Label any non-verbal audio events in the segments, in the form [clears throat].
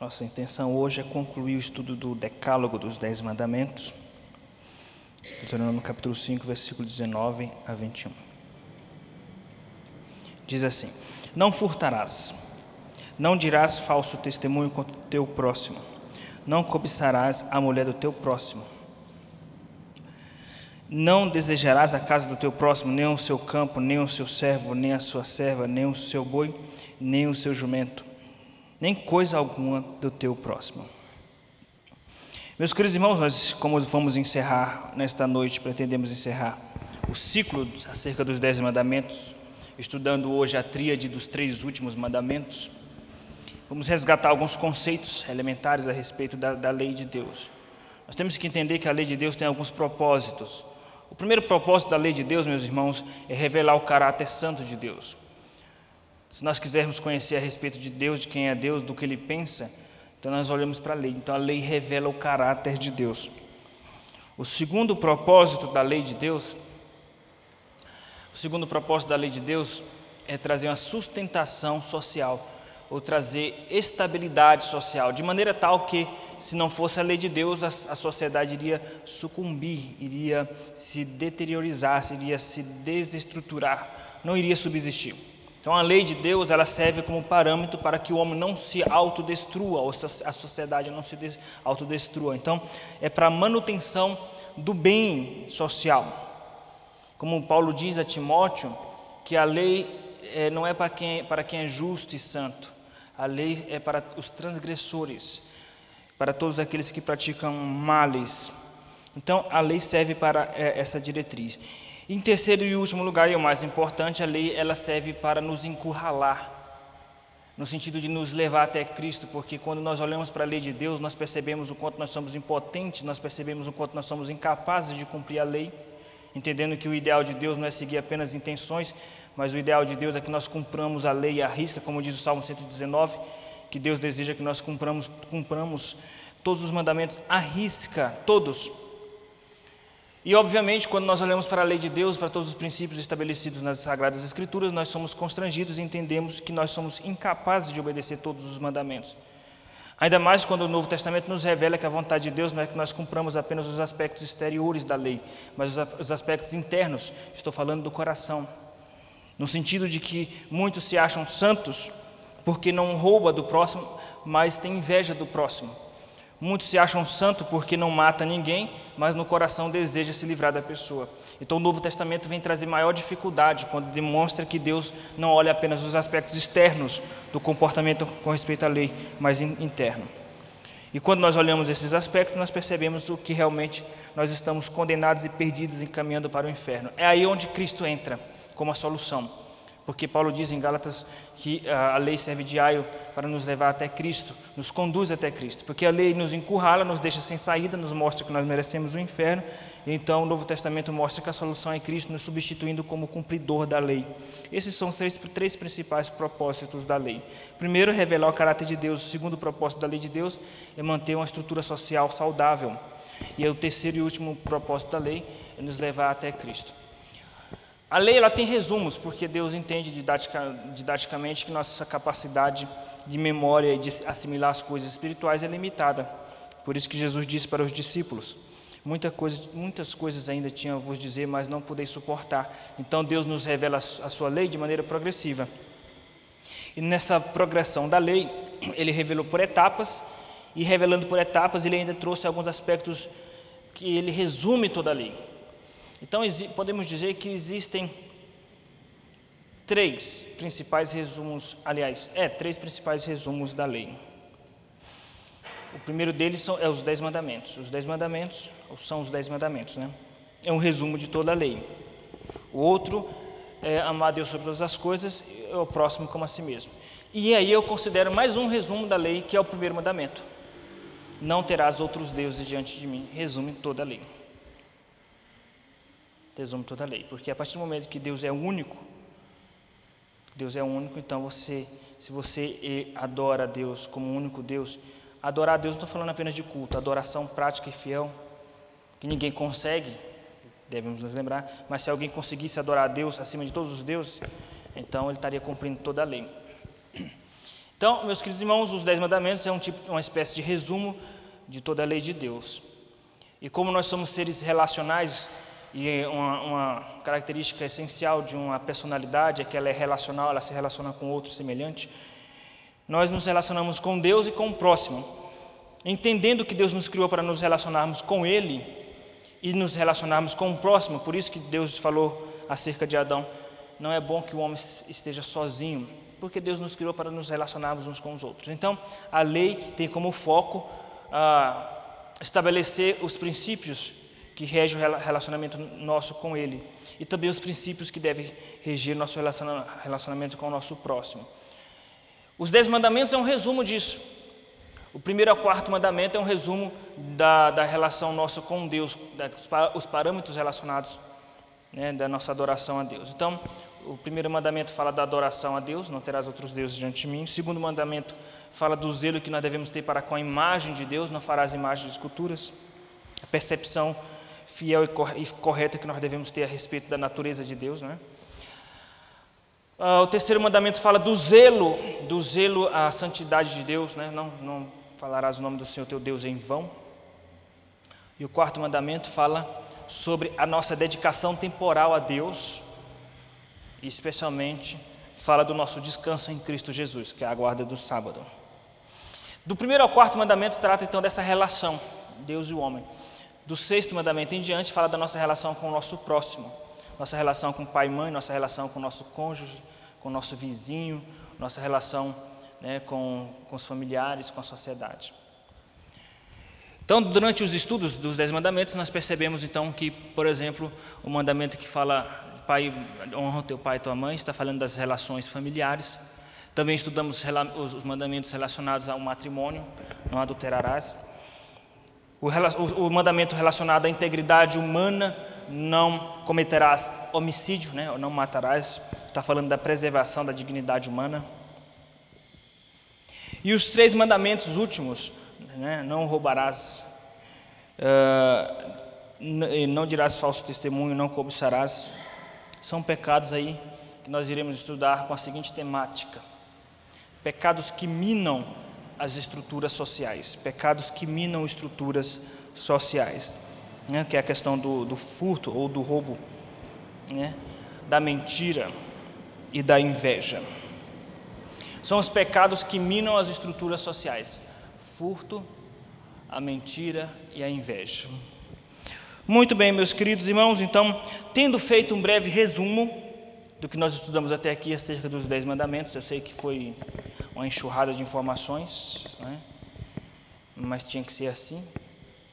Nossa intenção hoje é concluir o estudo do Decálogo dos Dez Mandamentos, Deuteronômio capítulo 5, versículo 19 a 21. Diz assim: Não furtarás, não dirás falso testemunho contra o teu próximo, não cobiçarás a mulher do teu próximo, não desejarás a casa do teu próximo, nem o seu campo, nem o seu servo, nem a sua serva, nem o seu boi, nem o seu jumento nem coisa alguma do teu próximo. Meus queridos irmãos, nós, como vamos encerrar nesta noite, pretendemos encerrar o ciclo acerca dos Dez Mandamentos, estudando hoje a tríade dos três últimos mandamentos. Vamos resgatar alguns conceitos elementares a respeito da, da lei de Deus. Nós temos que entender que a lei de Deus tem alguns propósitos. O primeiro propósito da lei de Deus, meus irmãos, é revelar o caráter santo de Deus. Se nós quisermos conhecer a respeito de Deus, de quem é Deus, do que Ele pensa, então nós olhamos para a lei. Então a lei revela o caráter de Deus. O segundo propósito da lei de Deus, o segundo propósito da lei de Deus é trazer uma sustentação social, ou trazer estabilidade social, de maneira tal que, se não fosse a lei de Deus, a, a sociedade iria sucumbir, iria se deteriorizar, iria se desestruturar, não iria subsistir. Então a lei de Deus ela serve como parâmetro para que o homem não se autodestrua, ou a sociedade não se autodestrua. Então é para manutenção do bem social. Como Paulo diz a Timóteo, que a lei é, não é para quem, para quem é justo e santo, a lei é para os transgressores, para todos aqueles que praticam males. Então a lei serve para é, essa diretriz. Em terceiro e último lugar, e o mais importante, a lei ela serve para nos encurralar, no sentido de nos levar até Cristo, porque quando nós olhamos para a lei de Deus, nós percebemos o quanto nós somos impotentes, nós percebemos o quanto nós somos incapazes de cumprir a lei, entendendo que o ideal de Deus não é seguir apenas intenções, mas o ideal de Deus é que nós cumpramos a lei à risca, como diz o Salmo 119, que Deus deseja que nós cumpramos, cumpramos todos os mandamentos à risca, todos, e, obviamente, quando nós olhamos para a lei de Deus, para todos os princípios estabelecidos nas Sagradas Escrituras, nós somos constrangidos e entendemos que nós somos incapazes de obedecer todos os mandamentos. Ainda mais quando o Novo Testamento nos revela que a vontade de Deus não é que nós cumpramos apenas os aspectos exteriores da lei, mas os aspectos internos, estou falando do coração. No sentido de que muitos se acham santos porque não rouba do próximo, mas tem inveja do próximo. Muitos se acham santo porque não mata ninguém, mas no coração deseja se livrar da pessoa. Então o Novo Testamento vem trazer maior dificuldade quando demonstra que Deus não olha apenas os aspectos externos do comportamento com respeito à lei, mas interno. E quando nós olhamos esses aspectos, nós percebemos o que realmente nós estamos condenados e perdidos encaminhando para o inferno. É aí onde Cristo entra como a solução. Porque Paulo diz em Gálatas que a lei serve de aio para nos levar até Cristo, nos conduz até Cristo. Porque a lei nos encurrala, nos deixa sem saída, nos mostra que nós merecemos o inferno. Então o Novo Testamento mostra que a solução é Cristo, nos substituindo como cumpridor da lei. Esses são os três, três principais propósitos da lei. Primeiro, revelar o caráter de Deus. O segundo propósito da lei de Deus é manter uma estrutura social saudável. E o terceiro e último propósito da lei é nos levar até Cristo. A lei ela tem resumos, porque Deus entende didatica, didaticamente que nossa capacidade de memória e de assimilar as coisas espirituais é limitada. Por isso que Jesus disse para os discípulos: Muita coisa, muitas coisas ainda tinha a vos dizer, mas não podeis suportar. Então Deus nos revela a sua lei de maneira progressiva. E nessa progressão da lei, [clears throat] ele revelou por etapas, e revelando por etapas, ele ainda trouxe alguns aspectos que ele resume toda a lei. Então, podemos dizer que existem três principais resumos, aliás, é, três principais resumos da lei. O primeiro deles são, é os Dez Mandamentos. Os Dez Mandamentos são os Dez Mandamentos, né? É um resumo de toda a lei. O outro é amar Deus sobre todas as coisas e o próximo como a si mesmo. E aí eu considero mais um resumo da lei, que é o primeiro mandamento. Não terás outros deuses diante de mim. Resume toda a lei resume toda a lei. Porque a partir do momento que Deus é único, Deus é único, então você, se você adora a Deus como único Deus, adorar a Deus não estou falando apenas de culto, adoração prática e fiel, que ninguém consegue, devemos nos lembrar, mas se alguém conseguisse adorar a Deus acima de todos os deuses, então ele estaria cumprindo toda a lei. Então, meus queridos irmãos, os Dez Mandamentos é um tipo, uma espécie de resumo de toda a lei de Deus. E como nós somos seres relacionais, e uma, uma, característica essencial de uma personalidade é que ela é relacional, ela se relaciona com outro semelhante. Nós nos relacionamos com Deus e com o próximo, entendendo que Deus nos criou para nos relacionarmos com Ele e nos relacionarmos com o próximo. Por isso que Deus falou acerca de Adão: não é bom que o homem esteja sozinho, porque Deus nos criou para nos relacionarmos uns com os outros. Então, a lei tem como foco ah, estabelecer os princípios que regem o relacionamento nosso com Ele e também os princípios que devem reger nosso relacionamento com o nosso próximo. Os dez mandamentos é um resumo disso. O primeiro ao quarto mandamento é um resumo da, da relação nossa com Deus, da, os parâmetros relacionados né, da nossa adoração a Deus. Então, o primeiro mandamento fala da adoração a Deus, não terás outros deuses diante de mim. O segundo mandamento fala do zelo que nós devemos ter para com a imagem de Deus, não farás imagens de esculturas. A percepção fiel e correta que nós devemos ter a respeito da natureza de Deus, né? Ah, o terceiro mandamento fala do zelo, do zelo à santidade de Deus, né? não, não falarás o nome do Senhor teu Deus em vão. E o quarto mandamento fala sobre a nossa dedicação temporal a Deus, e especialmente fala do nosso descanso em Cristo Jesus, que é a guarda do sábado. Do primeiro ao quarto mandamento trata então dessa relação, Deus e o homem. Do sexto mandamento em diante fala da nossa relação com o nosso próximo, nossa relação com pai e mãe, nossa relação com o nosso cônjuge, com o nosso vizinho, nossa relação né, com, com os familiares, com a sociedade. Então, durante os estudos dos Dez Mandamentos, nós percebemos então que, por exemplo, o mandamento que fala pai, honra o teu pai e tua mãe, está falando das relações familiares. Também estudamos os mandamentos relacionados ao matrimônio, não adulterarás. O, o, mandamento relacionado à integridade humana, não cometerás homicídio, né, não matarás, está falando da preservação da dignidade humana. E os três mandamentos últimos, né, não roubarás, uh, não dirás falso testemunho, não cobiçarás, são pecados aí que nós iremos estudar com a seguinte temática: pecados que minam as estruturas sociais, pecados que minam estruturas sociais, né? que é a questão do, do furto ou do roubo, né? da mentira e da inveja. São os pecados que minam as estruturas sociais: furto, a mentira e a inveja. Muito bem, meus queridos irmãos, então, tendo feito um breve resumo do que nós estudamos até aqui acerca dos Dez Mandamentos, eu sei que foi uma enxurrada de informações, né? mas tinha que ser assim,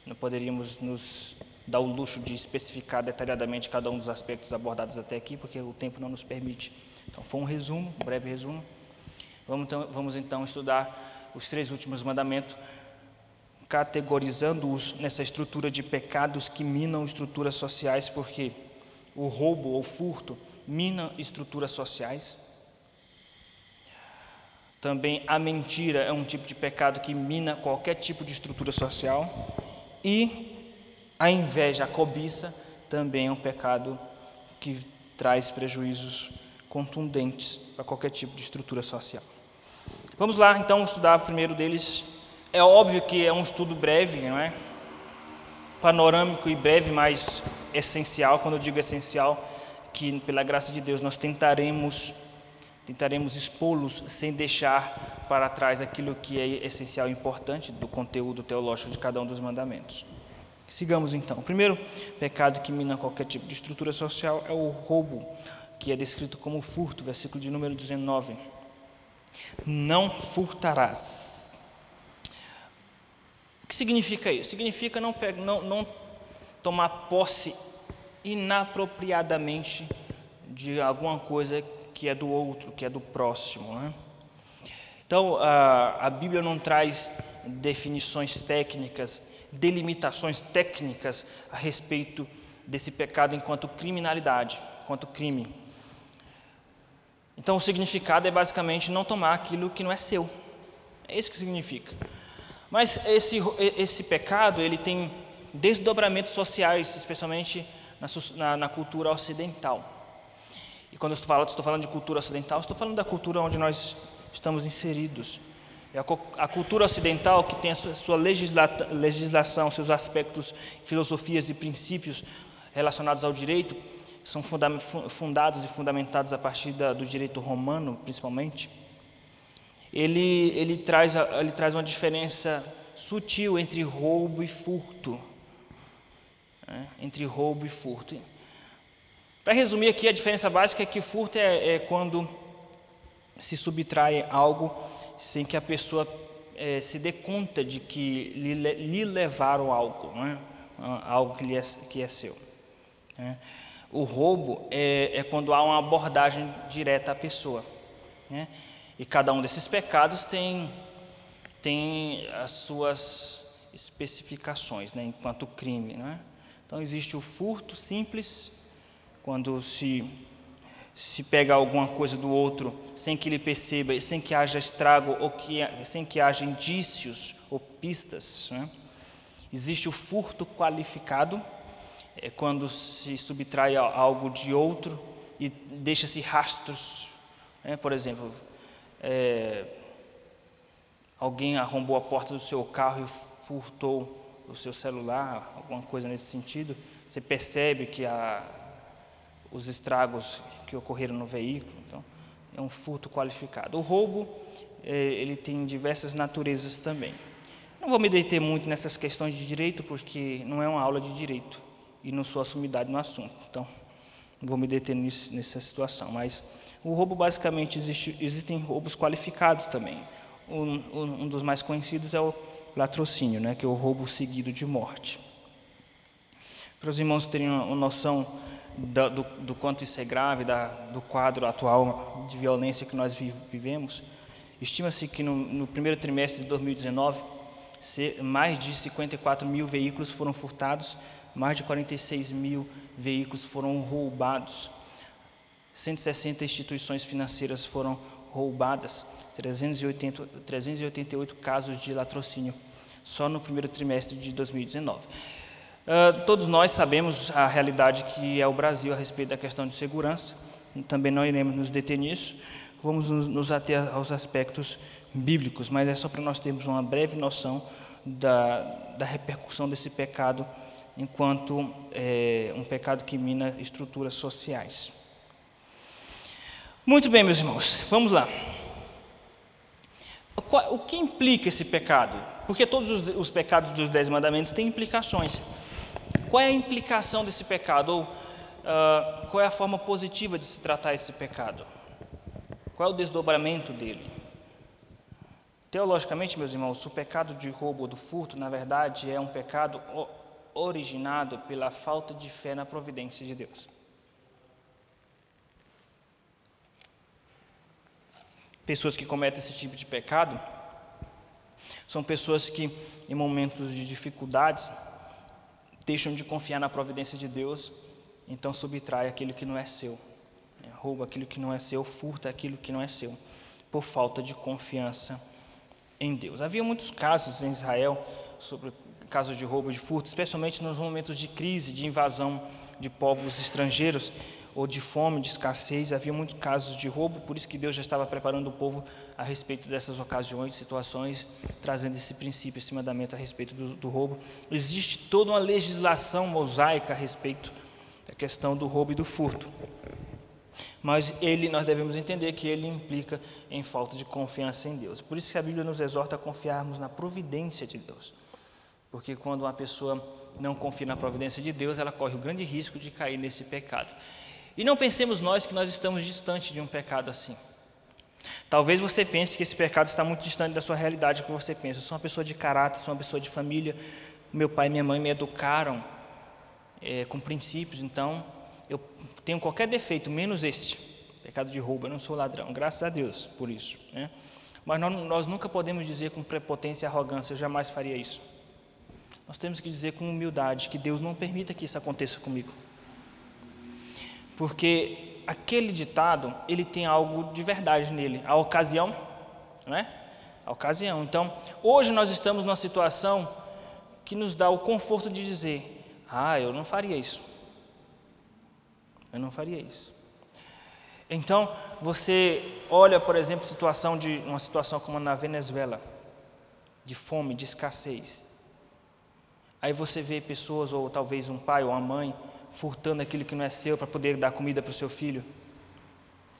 não poderíamos nos dar o luxo de especificar detalhadamente cada um dos aspectos abordados até aqui, porque o tempo não nos permite. Então, foi um resumo, um breve resumo. Vamos então, vamos então estudar os três últimos mandamentos categorizando-os nessa estrutura de pecados que minam estruturas sociais, porque o roubo ou furto mina estruturas sociais. Também a mentira é um tipo de pecado que mina qualquer tipo de estrutura social. E a inveja, a cobiça, também é um pecado que traz prejuízos contundentes para qualquer tipo de estrutura social. Vamos lá então estudar o primeiro deles, é óbvio que é um estudo breve, não é? Panorâmico e breve, mas essencial. Quando eu digo essencial, que pela graça de Deus nós tentaremos tentaremos expô-los sem deixar para trás aquilo que é essencial e importante do conteúdo teológico de cada um dos mandamentos. Sigamos então. O primeiro pecado que mina qualquer tipo de estrutura social é o roubo, que é descrito como furto, versículo de número 19. Não furtarás que significa isso? Significa não, não, não tomar posse inapropriadamente de alguma coisa que é do outro, que é do próximo. Né? Então, a, a Bíblia não traz definições técnicas, delimitações técnicas a respeito desse pecado enquanto criminalidade, enquanto crime. Então, o significado é basicamente não tomar aquilo que não é seu. É isso que significa. Mas esse, esse pecado ele tem desdobramentos sociais, especialmente na, na, na cultura ocidental. E quando estou falando, estou falando de cultura ocidental, estou falando da cultura onde nós estamos inseridos. É a cultura ocidental, que tem a sua legislação, seus aspectos, filosofias e princípios relacionados ao direito, são fundados e fundamentados a partir do direito romano, principalmente. Ele, ele, traz, ele traz uma diferença sutil entre roubo e furto. Né? Entre roubo e furto. Para resumir aqui, a diferença básica é que furto é, é quando se subtrai algo sem que a pessoa é, se dê conta de que lhe, lhe levaram algo, é? algo que, lhe é, que é seu. Né? O roubo é, é, quando há uma abordagem direta à pessoa. Né? E cada um desses pecados tem, tem as suas especificações né, enquanto crime. Né? Então existe o furto simples, quando se se pega alguma coisa do outro sem que ele perceba, sem que haja estrago ou que, sem que haja indícios ou pistas. Né? Existe o furto qualificado, é quando se subtrai algo de outro e deixa-se rastros. Né? Por exemplo, é, alguém arrombou a porta do seu carro e furtou o seu celular, alguma coisa nesse sentido. Você percebe que há os estragos que ocorreram no veículo. Então, é um furto qualificado. O roubo, é, ele tem diversas naturezas também. Não vou me deter muito nessas questões de direito, porque não é uma aula de direito e não sou assumidade no assunto. Então, não vou me deter nisso, nessa situação. Mas o roubo, basicamente, existe, existem roubos qualificados também. Um, um, dos mais conhecidos é o latrocínio, né, que é o roubo seguido de morte. Para os irmãos terem uma noção do, do, do quanto isso é grave, da, do quadro atual de violência que nós vivemos, estima-se que no, no, primeiro trimestre de 2019, mais de 54 mil veículos foram furtados, mais de 46 mil veículos foram roubados, 160 instituições financeiras foram roubadas, 380, 388 casos de latrocínio só no primeiro trimestre de 2019. Uh, todos nós sabemos a realidade que é o Brasil a respeito da questão de segurança, também não iremos nos deter nisso, vamos nos, nos ater aos aspectos bíblicos, mas é só para nós termos uma breve noção da, da repercussão desse pecado enquanto é, um pecado que mina estruturas sociais. Muito bem, meus irmãos, vamos lá. O que implica esse pecado? Porque todos os, os pecados dos Dez Mandamentos têm implicações. Qual é a implicação desse pecado? Ou uh, qual é a forma positiva de se tratar esse pecado? Qual é o desdobramento dele? Teologicamente, meus irmãos, o pecado de roubo ou do furto, na verdade, é um pecado originado pela falta de fé na providência de Deus. Pessoas que cometem esse tipo de pecado são pessoas que, em momentos de dificuldades, deixam de confiar na providência de Deus, então subtrai aquilo que não é seu, né? rouba aquilo que não é seu, furta aquilo que não é seu, por falta de confiança em Deus. Havia muitos casos em Israel sobre casos de roubo, de furto, especialmente nos momentos de crise, de invasão de povos estrangeiros ou de fome, de escassez, havia muitos casos de roubo, por isso que Deus já estava preparando o povo a respeito dessas ocasiões, situações, trazendo esse princípio, esse mandamento a respeito do, do roubo. Existe toda uma legislação mosaica a respeito da questão do roubo e do furto. Mas ele, nós devemos entender que ele implica em falta de confiança em Deus. Por isso que a Bíblia nos exorta a confiarmos na providência de Deus. Porque quando uma pessoa não confia na providência de Deus, ela corre o grande risco de cair nesse pecado. E não pensemos nós que nós estamos distante de um pecado assim. Talvez você pense que esse pecado está muito distante da sua realidade, que você pensa. Eu sou uma pessoa de caráter, sou uma pessoa de família. Meu pai e minha mãe me educaram é, com princípios, então eu tenho qualquer defeito, menos este, pecado de roubo. Eu não sou ladrão, graças a Deus por isso. Né? Mas nós, nós nunca podemos dizer com prepotência e arrogância, eu jamais faria isso. Nós temos que dizer com humildade que Deus não permita que isso aconteça comigo porque aquele ditado, ele tem algo de verdade nele, a ocasião, não é? A ocasião. Então, hoje nós estamos numa situação que nos dá o conforto de dizer: "Ah, eu não faria isso". Eu não faria isso. Então, você olha, por exemplo, situação de uma situação como na Venezuela, de fome, de escassez. Aí você vê pessoas, ou talvez um pai ou uma mãe, furtando aquilo que não é seu para poder dar comida para o seu filho.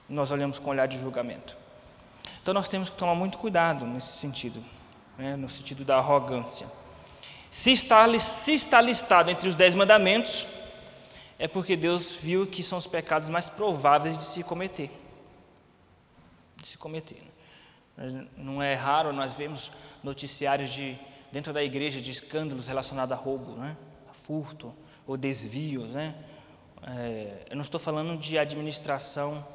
Nós olhamos com olhar de julgamento. Então nós temos que tomar muito cuidado nesse sentido, né, no sentido da arrogância. Se está, se está listado entre os dez mandamentos, é porque Deus viu que são os pecados mais prováveis de se cometer. De se cometer. Não é raro nós vemos noticiários de dentro da igreja de escândalos relacionados a roubo, né? a furto ou desvios. Né? É, eu não estou falando de administração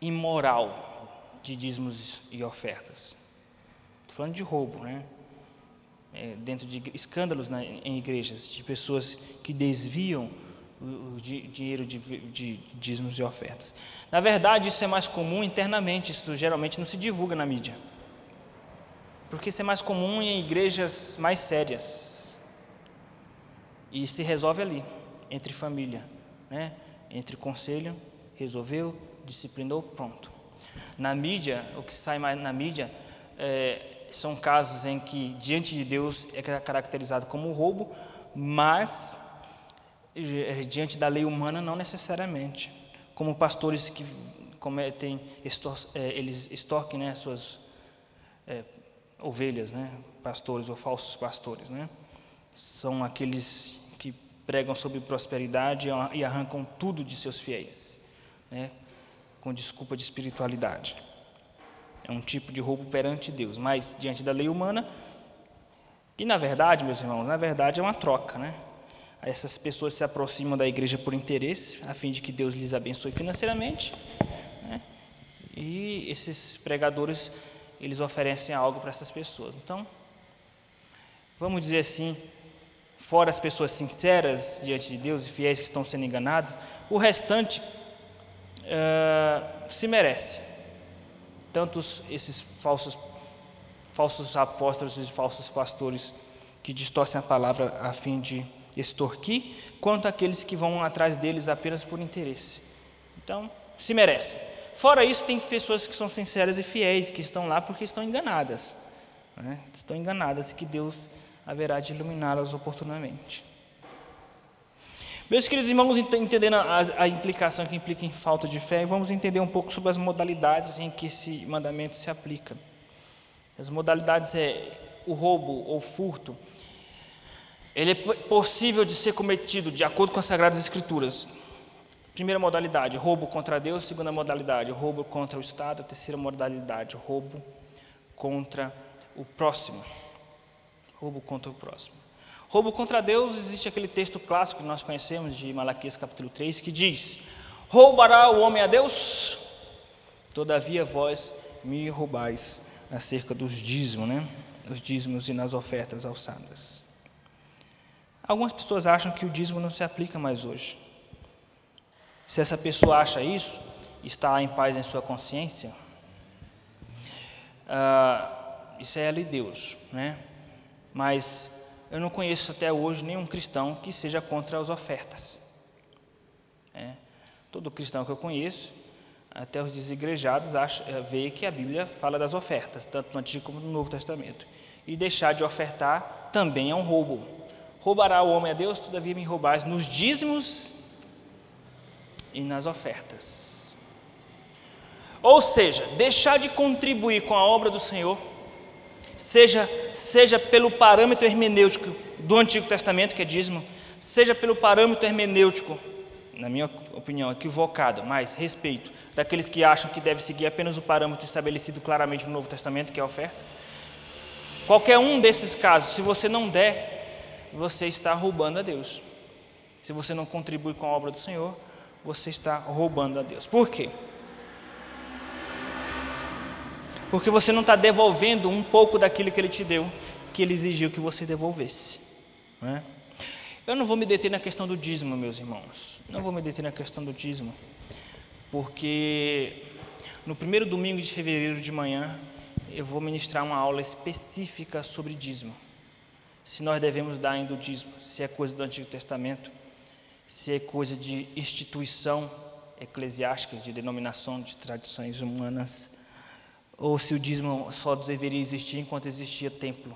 imoral de dízimos e ofertas. Estou falando de roubo, né? É, dentro de escândalos na, em igrejas, de pessoas que desviam o, o de, dinheiro de, de, de dízimos e ofertas. Na verdade, isso é mais comum internamente, isso geralmente não se divulga na mídia porque isso é mais comum em igrejas mais sérias. E se resolve ali, entre família, né? entre conselho, resolveu, disciplinou, pronto. Na mídia, o que sai mais na mídia é, são casos em que, diante de Deus, é caracterizado como roubo, mas diante da lei humana, não necessariamente. Como pastores que cometem, é, eles extorquem né, suas é, ovelhas, né? pastores ou falsos pastores. Né? São aqueles que pregam sobre prosperidade e arrancam tudo de seus fiéis, né? com desculpa de espiritualidade. É um tipo de roubo perante Deus, mas diante da lei humana. E na verdade, meus irmãos, na verdade é uma troca, né? Essas pessoas se aproximam da igreja por interesse, a fim de que Deus lhes abençoe financeiramente. Né? E esses pregadores eles oferecem algo para essas pessoas. Então, vamos dizer assim, fora as pessoas sinceras diante de Deus e fiéis que estão sendo enganadas, o restante uh, se merece. Tantos esses falsos, falsos apóstolos e falsos pastores que distorcem a palavra a fim de extorquir, quanto aqueles que vão atrás deles apenas por interesse. Então, se merece. Fora isso, tem pessoas que são sinceras e fiéis, que estão lá porque estão enganadas. Né? Estão enganadas e que Deus haverá de iluminá-las oportunamente. Meus queridos irmãos, entendendo a, a, implicação que implica em falta de fé, vamos entender um pouco sobre as modalidades em que esse mandamento se aplica. As modalidades é o roubo ou furto. Ele é possível de ser cometido de acordo com as Sagradas Escrituras Primeira modalidade, roubo contra Deus. Segunda modalidade, roubo contra o Estado. Terceira modalidade, roubo contra o próximo. Roubo contra o próximo. Roubo contra Deus, existe aquele texto clássico que nós conhecemos de Malaquias capítulo 3, que diz: Roubará o homem a Deus? Todavia vós me roubais acerca dos dízimos, né? Os dízimos e nas ofertas alçadas. Algumas pessoas acham que o dízimo não se aplica mais hoje. Se essa pessoa acha isso, está em paz em sua consciência, ah, isso é ali Deus, né? Mas eu não conheço até hoje nenhum cristão que seja contra as ofertas. É. Todo cristão que eu conheço, até os desigrejados, acha, é, vê que a Bíblia fala das ofertas, tanto no Antigo como no Novo Testamento. E deixar de ofertar também é um roubo. Roubará o homem a Deus, todavia me roubais nos dízimos e nas ofertas. Ou seja, deixar de contribuir com a obra do Senhor, seja, seja pelo parâmetro hermenêutico do Antigo Testamento, que é dízimo, seja pelo parâmetro hermenêutico, na minha opinião, equivocado, mas respeito, daqueles que acham que deve seguir apenas o parâmetro estabelecido claramente no Novo Testamento, que é a oferta. Qualquer um desses casos, se você não der, você está roubando a Deus. Se você não contribui com a obra do Senhor, você está roubando a Deus. Por quê? Porque você não está devolvendo um pouco daquilo que Ele te deu, que Ele exigiu que você devolvesse. Não é? Eu não vou me deter na questão do dízimo, meus irmãos. Não vou me deter na questão do dízimo, porque no primeiro domingo de fevereiro de manhã eu vou ministrar uma aula específica sobre dízimo. Se nós devemos dar ainda o dízimo, se é coisa do Antigo Testamento se é coisa de instituição eclesiásticas, de denominação, de tradições humanas, ou se o dízimo só deveria existir enquanto existia templo.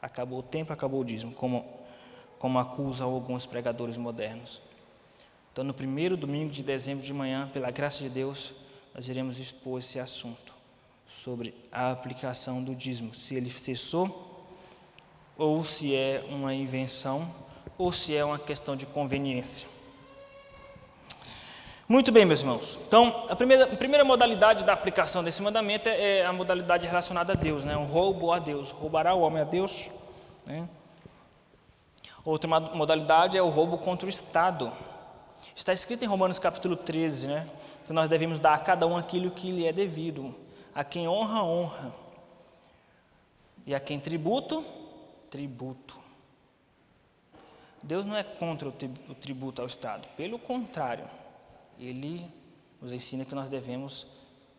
Acabou o templo, acabou o dízimo, como, como acusam alguns pregadores modernos. Então, no primeiro domingo de dezembro de manhã, pela graça de Deus, nós iremos expor esse assunto sobre a aplicação do dízimo, se ele cessou, ou se é uma invenção, ou se é uma questão de conveniência. Muito bem, meus irmãos. Então, a primeira, a primeira modalidade da aplicação desse mandamento é, é a modalidade relacionada a Deus, né? o roubo a Deus. Roubará o homem a Deus. Né? Outra modalidade é o roubo contra o Estado. Está escrito em Romanos capítulo 13, né? que nós devemos dar a cada um aquilo que lhe é devido. A quem honra, honra. E a quem tributo, tributo. Deus não é contra o tributo ao Estado, pelo contrário ele nos ensina que nós devemos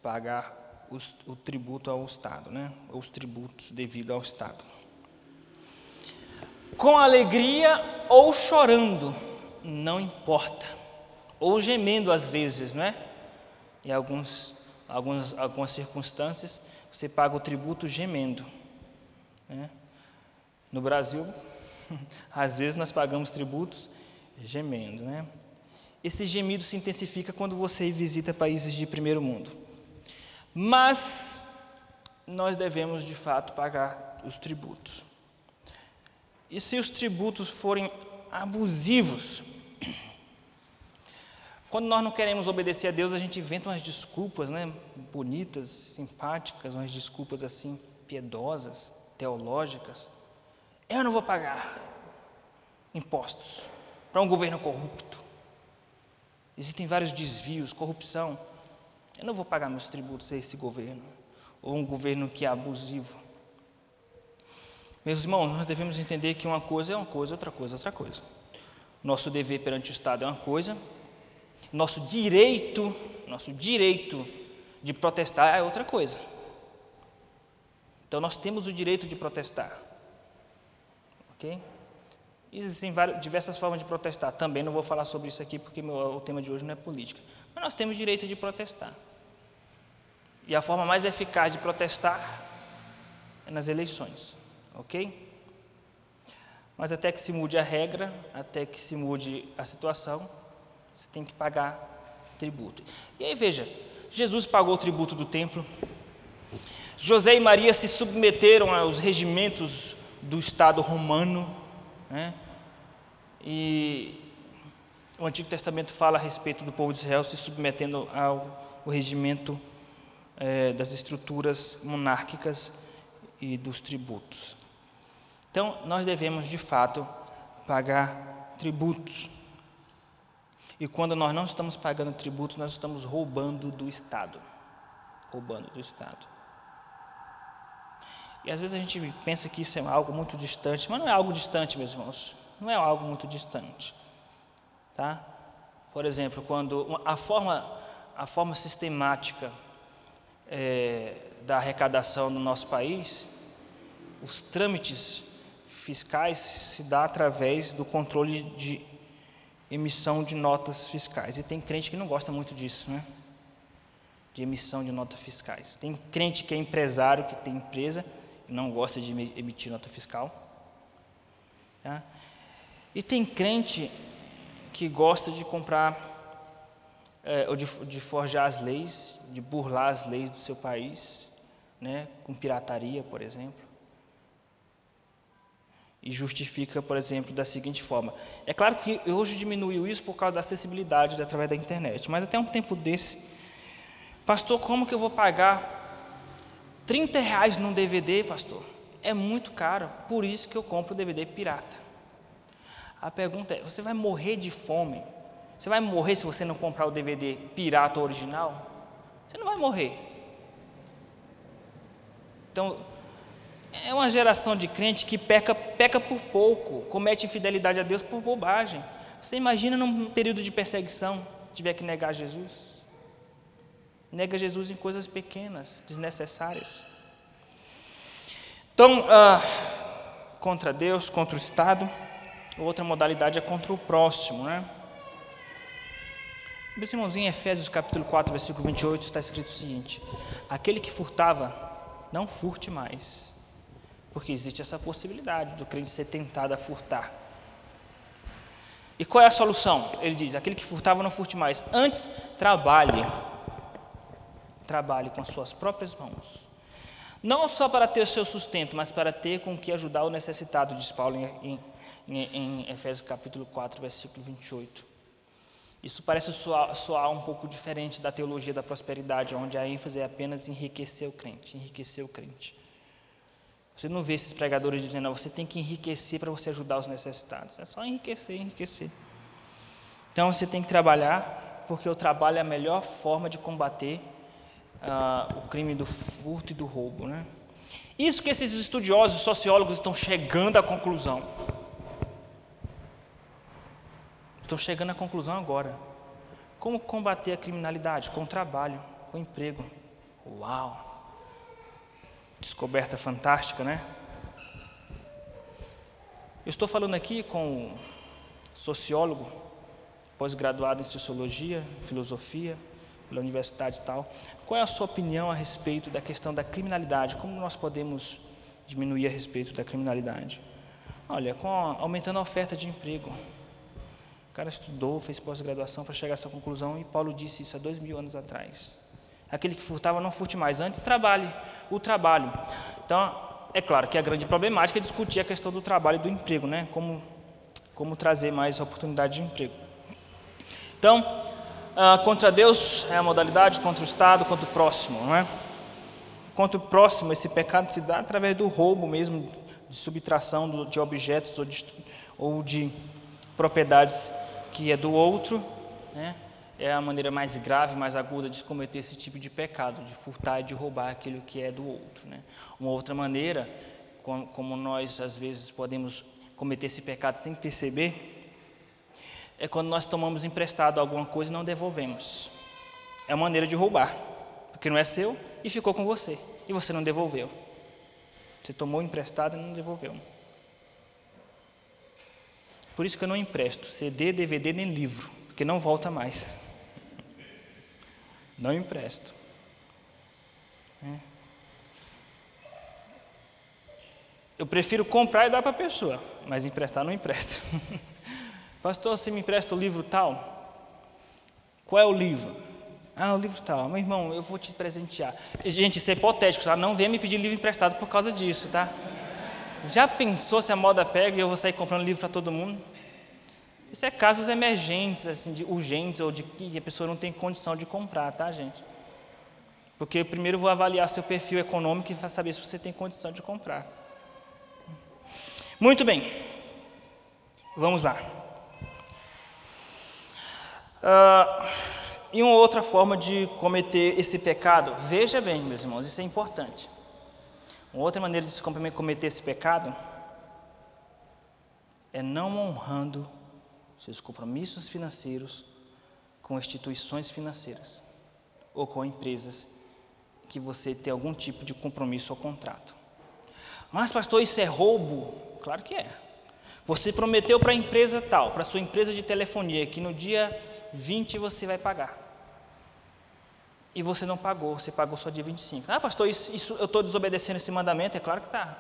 pagar os, o tributo ao Estado, né? os tributos devido ao Estado. Com alegria ou chorando, não importa. Ou gemendo às vezes, não é? Em alguns, algumas, algumas circunstâncias, você paga o tributo gemendo. Né? No Brasil, [laughs] às vezes nós pagamos tributos gemendo, né? Esse gemido se intensifica quando você visita países de primeiro mundo. Mas nós devemos de fato pagar os tributos. E se os tributos forem abusivos, quando nós não queremos obedecer a Deus, a gente inventa umas desculpas, né, bonitas, simpáticas, umas desculpas assim piedosas, teológicas. Eu não vou pagar impostos para um governo corrupto. Existem vários desvios, corrupção. Eu não vou pagar meus tributos a esse governo, ou um governo que é abusivo. Meus irmãos, nós devemos entender que uma coisa é uma coisa, outra coisa é outra coisa. Nosso dever perante o Estado é uma coisa, nosso direito, nosso direito de protestar é outra coisa. Então nós temos o direito de protestar. Ok? Existem várias, diversas formas de protestar. Também não vou falar sobre isso aqui porque meu, o tema de hoje não é política. Mas nós temos direito de protestar. E a forma mais eficaz de protestar é nas eleições. Ok? Mas até que se mude a regra, até que se mude a situação, você tem que pagar tributo. E aí veja, Jesus pagou o tributo do templo. José e Maria se submeteram aos regimentos do Estado romano. Né? E o Antigo Testamento fala a respeito do povo de Israel se submetendo ao, regimento é, das estruturas monárquicas e dos tributos. Então, nós devemos de fato pagar tributos. E quando nós não estamos pagando tributos, nós estamos roubando do Estado. Roubando do Estado. E às vezes a gente pensa que isso é algo muito distante, mas não é algo distante, meus irmãos. Não é algo muito distante. Tá? Por exemplo, quando a forma, a forma sistemática é, da arrecadação no nosso país, os trâmites fiscais se dá através do controle de emissão de notas fiscais. E tem crente que não gosta muito disso, né? De emissão de notas fiscais. Tem crente que é empresário, que tem empresa, não gosta de emitir nota fiscal. Tá? E tem crente que gosta de comprar, é, ou de, de, forjar as leis, de burlar as leis do seu país, né, com pirataria, por exemplo. E justifica, por exemplo, da seguinte forma: é claro que hoje diminuiu isso por causa da acessibilidade através da internet, mas até um tempo desse, pastor, como que eu vou pagar 30 reais num DVD, pastor, é muito caro, por isso que eu compro DVD pirata. A pergunta é: você vai morrer de fome? Você vai morrer se você não comprar o DVD pirata original? Você não vai morrer. Então, é uma geração de crente que peca, peca por pouco, comete infidelidade a Deus por bobagem. Você imagina num período de perseguição, tiver que negar Jesus? Nega Jesus em coisas pequenas, desnecessárias. Então, ah, contra Deus, contra o Estado, outra modalidade é contra o próximo, né? Meus irmãos, em Efésios capítulo 4, versículo 28, está escrito o seguinte: Aquele que furtava, não furte mais, porque existe essa possibilidade do crente ser tentado a furtar. E qual é a solução? Ele diz: aquele que furtava, não furte mais. Antes, trabalhe. Trabalhe com as suas próprias mãos. Não só para ter o seu sustento, mas para ter com que ajudar o necessitado, diz Paulo em, em, em Efésios capítulo 4, versículo 28. Isso parece soar, soar, um pouco diferente da teologia da prosperidade, onde a ênfase é apenas enriquecer o crente, enriquecer o crente. Você não vê esses pregadores dizendo, não, você tem que enriquecer para você ajudar os necessitados. É só enriquecer, enriquecer. Então você tem que trabalhar, porque o trabalho é a melhor forma de combater uh, o crime do furto e do roubo. Né? Isso que esses estudiosos, sociólogos estão chegando à conclusão. Estou chegando à conclusão agora. Como combater a criminalidade? Com trabalho, com emprego. Uau! Descoberta fantástica, né? Eu estou falando aqui com um sociólogo, pós-graduado em sociologia, filosofia, pela universidade e tal. Qual é a sua opinião a respeito da questão da criminalidade? Como nós podemos diminuir a respeito da criminalidade? Olha, com aumentando a oferta de emprego. O cara estudou, fez pós-graduação para chegar a essa conclusão e Paulo disse isso há dois mil anos atrás. Aquele que furtava, não furte mais. Antes, trabalhe. O trabalho. Então, é claro que a grande problemática é discutir a questão do trabalho e do emprego, né? Como, como trazer mais oportunidade de emprego. Então, ah, contra Deus é a modalidade, contra o Estado, contra o próximo, não é? Contra o próximo, esse pecado se dá através do roubo mesmo, de subtração de objetos ou de, ou de propriedades que é do outro, né, é a maneira mais grave, mais aguda de cometer esse tipo de pecado, de furtar e de roubar aquilo que é do outro. Né. Uma outra maneira, como nós às vezes podemos cometer esse pecado sem perceber, é quando nós tomamos emprestado alguma coisa e não devolvemos. É uma maneira de roubar, porque não é seu e ficou com você, e você não devolveu. Você tomou emprestado e não devolveu. Por isso que eu não empresto CD, DVD nem livro, porque não volta mais. Não empresto. É. Eu prefiro comprar e dar para a pessoa, mas emprestar não empresto. [laughs] Pastor, você me empresta o livro tal? Qual é o livro? Ah, o livro tal. Meu irmão, eu vou te presentear. Gente, isso é hipotético, tá? Não venha me pedir livro emprestado por causa disso, tá? Já pensou se a moda pega e eu vou sair comprando livro para todo mundo? Isso é casos emergentes, assim, de urgentes ou de que a pessoa não tem condição de comprar, tá, gente? Porque eu primeiro vou avaliar seu perfil econômico e saber se você tem condição de comprar. Muito bem, vamos lá. Uh, e uma outra forma de cometer esse pecado, veja bem, meus irmãos, isso é importante. Uma outra maneira de se cometer esse pecado é não honrando seus compromissos financeiros com instituições financeiras ou com empresas que você tem algum tipo de compromisso ou contrato. Mas, pastor, isso é roubo? Claro que é. Você prometeu para a empresa tal, para a sua empresa de telefonia, que no dia 20 você vai pagar. E você não pagou, você pagou só dia 25. Ah, pastor, isso, isso eu estou desobedecendo esse mandamento? É claro que está.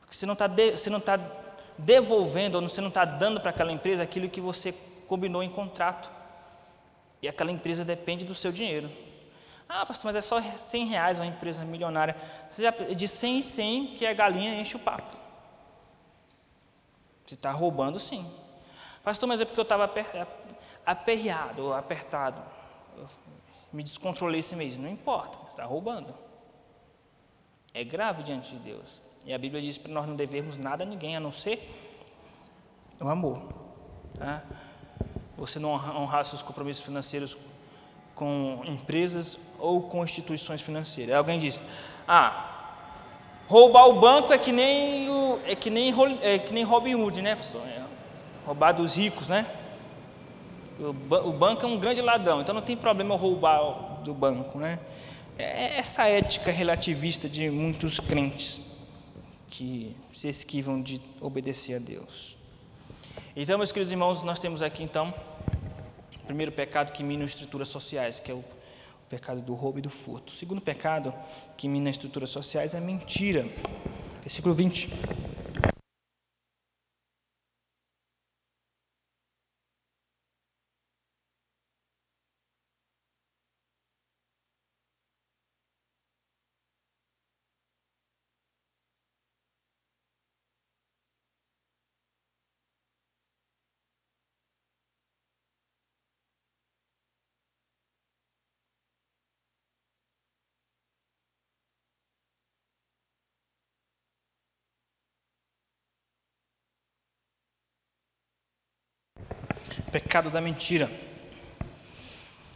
Porque você não está tá devolvendo, ou você não está dando para aquela empresa aquilo que você combinou em contrato. E aquela empresa depende do seu dinheiro. Ah, pastor, mas é só 100 reais uma empresa milionária. Você já, de 100 em 100 que a galinha enche o papo. Você está roubando sim. Pastor, mas é porque eu estava aperreado apertado. Me descontrolei esse mês. Não importa, está roubando. É grave diante de Deus. E a Bíblia diz para nós não devermos nada a ninguém a não ser o amor. Tá? Você não honrar seus compromissos financeiros com empresas ou com instituições financeiras. Alguém diz: Ah, roubar o banco é que nem o, é que nem é que nem Robin Hood, né, pastor? É roubar dos ricos, né? O, o banco é um grande ladrão, então não tem problema eu roubar do banco, né? É essa ética relativista de muitos crentes que se esquivam de obedecer a Deus. Então, meus queridos irmãos, nós temos aqui então primeiro pecado que mina estruturas sociais, que é o pecado do roubo e do furto. O segundo pecado que mina estruturas sociais é mentira. Versículo 20. Pecado da mentira.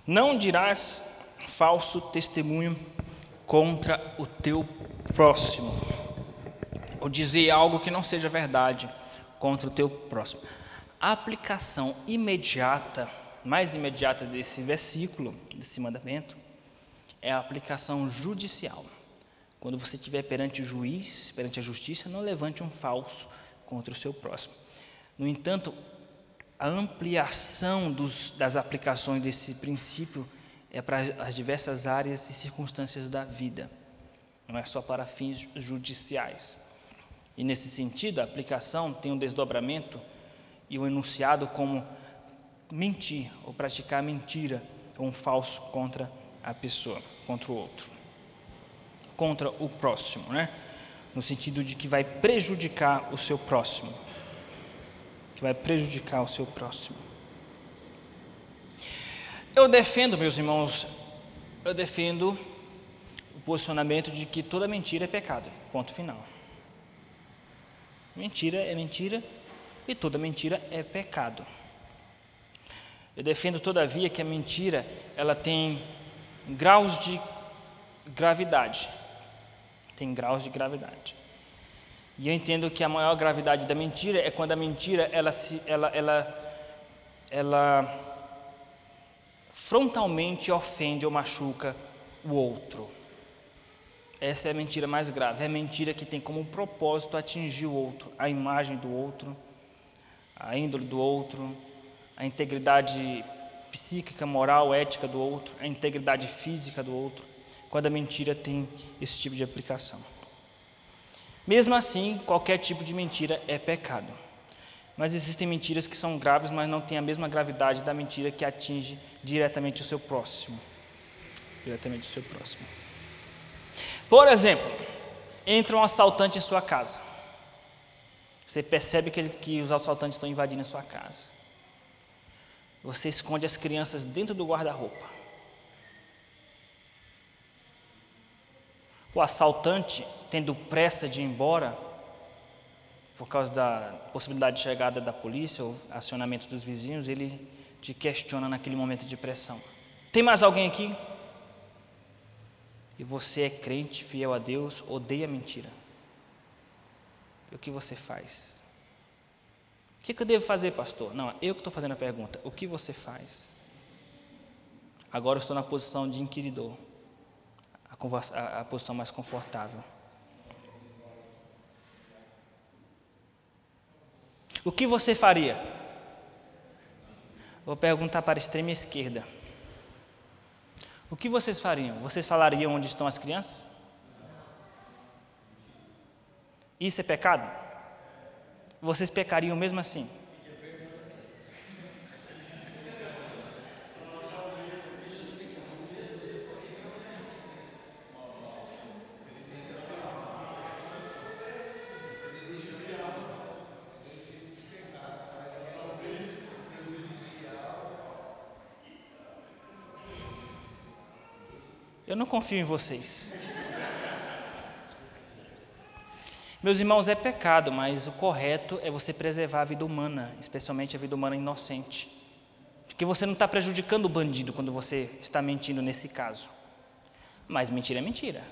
Não dirás falso testemunho contra o teu próximo, ou dizer algo que não seja verdade contra o teu próximo. A aplicação imediata, mais imediata desse versículo, desse mandamento, é a aplicação judicial. Quando você estiver perante o juiz, perante a justiça, não levante um falso contra o seu próximo. No entanto, a ampliação dos, das aplicações desse princípio é para as diversas áreas e circunstâncias da vida, não é só para fins judiciais. E nesse sentido, a aplicação tem um desdobramento e um enunciado como mentir ou praticar mentira ou um falso contra a pessoa, contra o outro, contra o próximo, né? No sentido de que vai prejudicar o seu próximo vai prejudicar o seu próximo. Eu defendo, meus irmãos, eu defendo o posicionamento de que toda mentira é pecado, ponto final. Mentira é mentira e toda mentira é pecado. Eu defendo, todavia, que a mentira ela tem graus de gravidade. Tem graus de gravidade. E eu entendo que a maior gravidade da mentira é quando a mentira ela se, ela, ela, ela frontalmente ofende ou machuca o outro. Essa é a mentira mais grave. É a mentira que tem como propósito atingir o outro, a imagem do outro, a índole do outro, a integridade psíquica, moral, ética do outro, a integridade física do outro. Quando a mentira tem esse tipo de aplicação. Mesmo assim, qualquer tipo de mentira é pecado. Mas existem mentiras que são graves, mas não têm a mesma gravidade da mentira que atinge diretamente o seu próximo. Diretamente o seu próximo. Por exemplo, entra um assaltante em sua casa. Você percebe que, ele, que os assaltantes estão invadindo a sua casa. Você esconde as crianças dentro do guarda-roupa. O assaltante, tendo pressa de ir embora, por causa da possibilidade de chegada da polícia ou acionamento dos vizinhos, ele te questiona naquele momento de pressão. Tem mais alguém aqui? E você é crente, fiel a Deus, odeia mentira. O que você faz? O que eu devo fazer, pastor? Não, eu que estou fazendo a pergunta. O que você faz? Agora eu estou na posição de inquiridor a, a, posição mais confortável. O que você faria? Vou perguntar para a extrema esquerda. O que vocês fariam? Vocês falariam onde estão as crianças? Isso é pecado? Vocês pecariam mesmo assim? Eu não confio em vocês. Meus irmãos, é pecado, mas o correto é você preservar a vida humana, especialmente a vida humana inocente. Porque você não está prejudicando o bandido quando você está mentindo nesse caso. Mas mentira é mentira.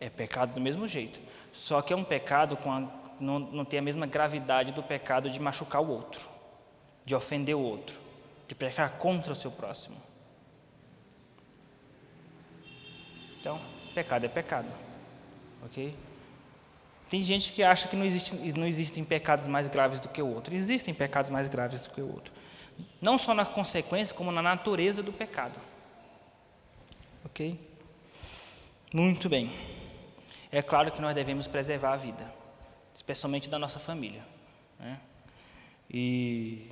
É pecado do mesmo jeito. Só que é um pecado a, não, não tem a mesma gravidade do pecado de machucar o outro, de ofender o outro, de pecar contra o seu próximo. Então, pecado é pecado. Ok? Tem gente que acha que não, existe, não existem pecados mais graves do que o outro. Existem pecados mais graves do que o outro. não só na consequência, como na natureza do pecado. Ok? Muito bem. É claro que nós devemos preservar a vida, especialmente da nossa família. Né? E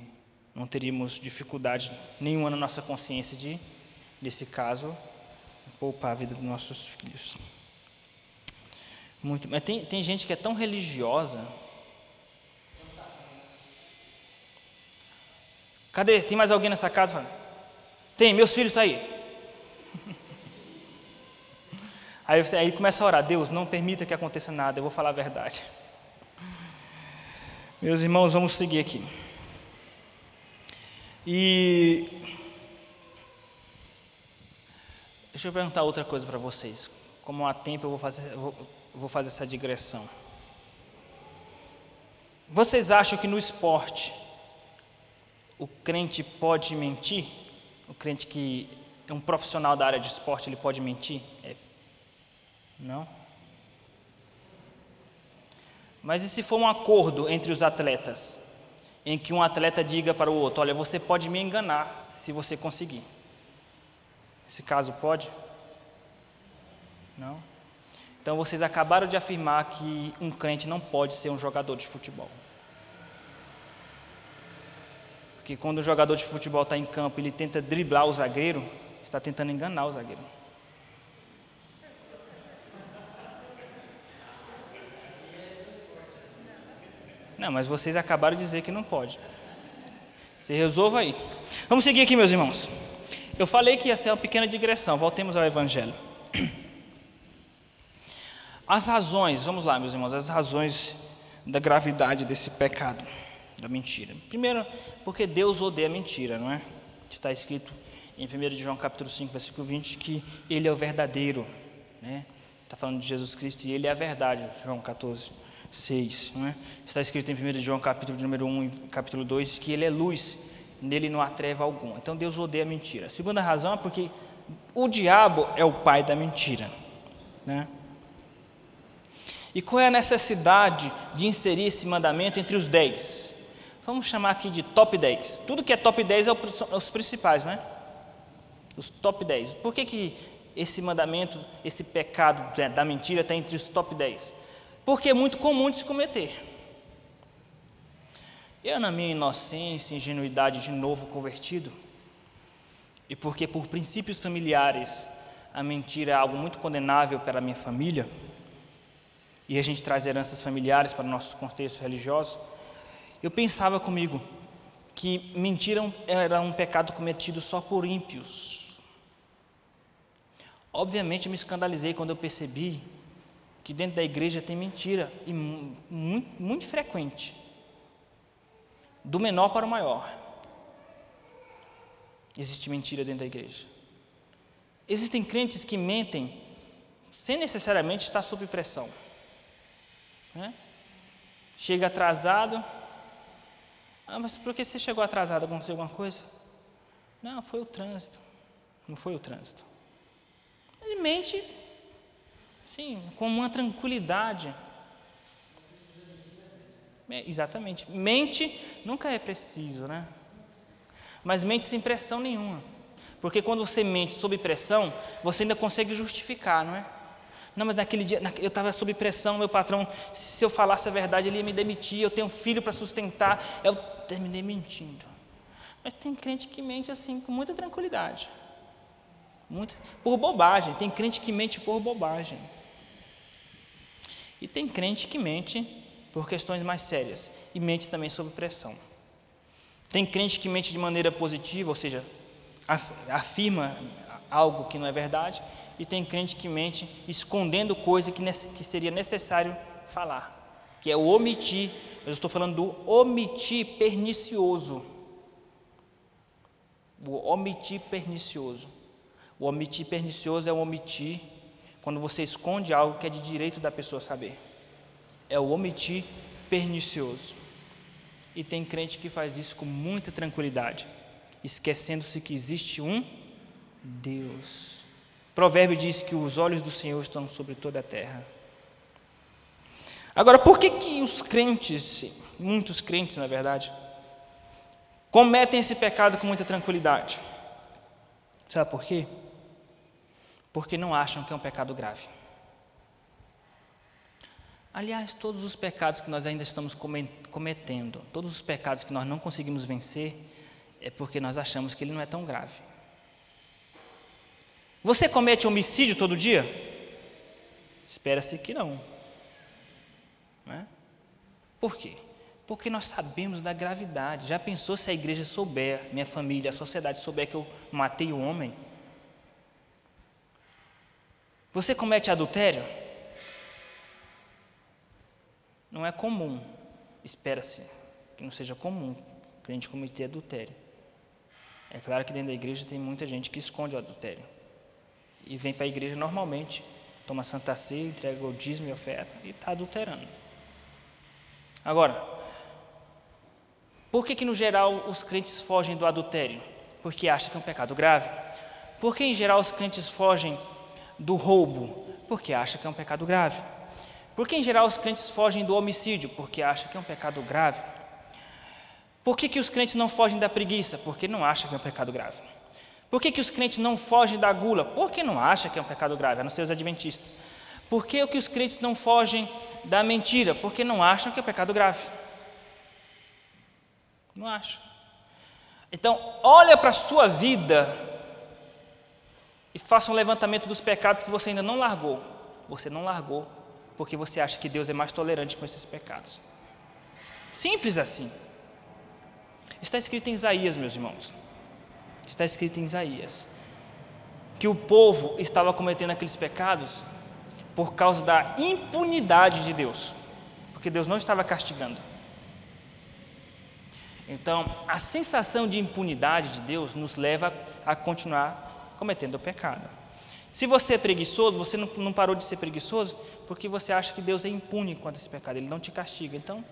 não teríamos dificuldade nenhuma na nossa consciência de, nesse caso, poupar a vida dos nossos filhos. Muito, mas tem, tem gente que é tão religiosa. Cadê? Tem mais alguém nessa casa? Tem, meus filhos estão tá aí. [laughs] Aí, você, aí começa a orar, Deus, não permita que aconteça nada, eu vou falar a verdade. Meus irmãos, vamos seguir aqui. E deixa eu perguntar outra coisa para vocês. Como há tempo eu vou fazer, vou, vou fazer essa digressão. Vocês acham que no esporte o crente pode mentir? O crente que é um profissional da área de esporte, ele pode mentir? É não. Mas e se for um acordo entre os atletas, em que um atleta diga para o outro: Olha, você pode me enganar se você conseguir? Esse caso pode? Não? Então vocês acabaram de afirmar que um crente não pode ser um jogador de futebol. Porque quando o jogador de futebol está em campo ele tenta driblar o zagueiro, está tentando enganar o zagueiro. Não, mas vocês acabaram de dizer que não pode. Você resolva aí. Vamos seguir aqui, meus irmãos. Eu falei que ia ser uma pequena digressão. Voltemos ao Evangelho. As razões, vamos lá, meus irmãos, as razões da gravidade desse pecado, da mentira. Primeiro, porque Deus odeia a mentira, não é? Está escrito em 1 João capítulo 5, versículo 20, que Ele é o verdadeiro, né? Está falando de Jesus Cristo e Ele é a verdade, João 14. 6. Não é? Está escrito em 1 João capítulo número 1 e capítulo 2 que ele é luz, nele não há treva alguma. Então Deus odeia a mentira. A segunda razão é porque o diabo é o pai da mentira. Né? E qual é a necessidade de inserir esse mandamento entre os 10? Vamos chamar aqui de top 10. Tudo que é top 10 é os principais, né? Os top 10. Por que, que esse mandamento, esse pecado da mentira está entre os top 10? porque é muito comum de se cometer. Eu, na minha inocência, ingenuidade de novo convertido, e porque por princípios familiares a mentira é algo muito condenável para a minha família, e a gente traz heranças familiares para o nosso contexto religioso, eu pensava comigo que mentira era um pecado cometido só por ímpios. Obviamente, eu me escandalizei quando eu percebi que dentro da igreja tem mentira, e muito, muito frequente. Do menor para o maior. Existe mentira dentro da igreja. Existem crentes que mentem sem necessariamente estar sob pressão. Né? Chega atrasado. Ah, mas por que você chegou atrasado? Aconteceu alguma coisa? Não, foi o trânsito. Não foi o trânsito. Ele mente Sim, com uma tranquilidade. É, exatamente. Mente nunca é preciso, né? Mas mente sem pressão nenhuma. Porque quando você mente sob pressão, você ainda consegue justificar, não é? Não, mas naquele dia eu estava sob pressão, meu patrão, se eu falasse a verdade, ele ia me demitir, eu tenho um filho para sustentar, eu terminei mentindo. Mas tem crente que mente assim, com muita tranquilidade. Muito, por bobagem, tem crente que mente por bobagem. E tem crente que mente por questões mais sérias e mente também sob pressão. Tem crente que mente de maneira positiva, ou seja, afirma algo que não é verdade, e tem crente que mente escondendo coisa que, que seria necessário falar, que é o omitir. Eu estou falando do omitir pernicioso. O omitir pernicioso. O omitir pernicioso é o omitir quando você esconde algo que é de direito da pessoa saber. É o omitir pernicioso. E tem crente que faz isso com muita tranquilidade, esquecendo-se que existe um Deus. O provérbio diz que os olhos do Senhor estão sobre toda a terra. Agora, por que, que os crentes, muitos crentes na verdade, cometem esse pecado com muita tranquilidade. Sabe por quê? Porque não acham que é um pecado grave. Aliás, todos os pecados que nós ainda estamos cometendo, todos os pecados que nós não conseguimos vencer, é porque nós achamos que ele não é tão grave. Você comete homicídio todo dia? Espera-se que não. não é? Por quê? Porque nós sabemos da gravidade. Já pensou se a igreja souber, minha família, a sociedade souber que eu matei o homem? Você comete adultério? Não é comum, espera-se que não seja comum a gente cometer adultério. É claro que dentro da igreja tem muita gente que esconde o adultério e vem para a igreja normalmente, toma santa ceia, entrega o dízimo e oferta e está adulterando. Agora, por que, que no geral os crentes fogem do adultério? Porque acham que é um pecado grave. Por que em geral os crentes fogem do roubo? Porque acham que é um pecado grave. Por que, em geral, os crentes fogem do homicídio? Porque acham que é um pecado grave. Por que, que os crentes não fogem da preguiça? Porque não acham que é um pecado grave. Por que, que os crentes não fogem da gula? Porque não acham que é um pecado grave, a não ser os adventistas. Por que, que os crentes não fogem da mentira? Porque não acham que é um pecado grave. Não acham. Então, olha para a sua vida e faça um levantamento dos pecados que você ainda não largou. Você não largou porque você acha que Deus é mais tolerante com esses pecados. Simples assim. Está escrito em Isaías, meus irmãos. Está escrito em Isaías que o povo estava cometendo aqueles pecados por causa da impunidade de Deus, porque Deus não estava castigando. Então, a sensação de impunidade de Deus nos leva a continuar cometendo o pecado. Se você é preguiçoso, você não, não parou de ser preguiçoso porque você acha que Deus é impune quanto a esse pecado, Ele não te castiga. Então,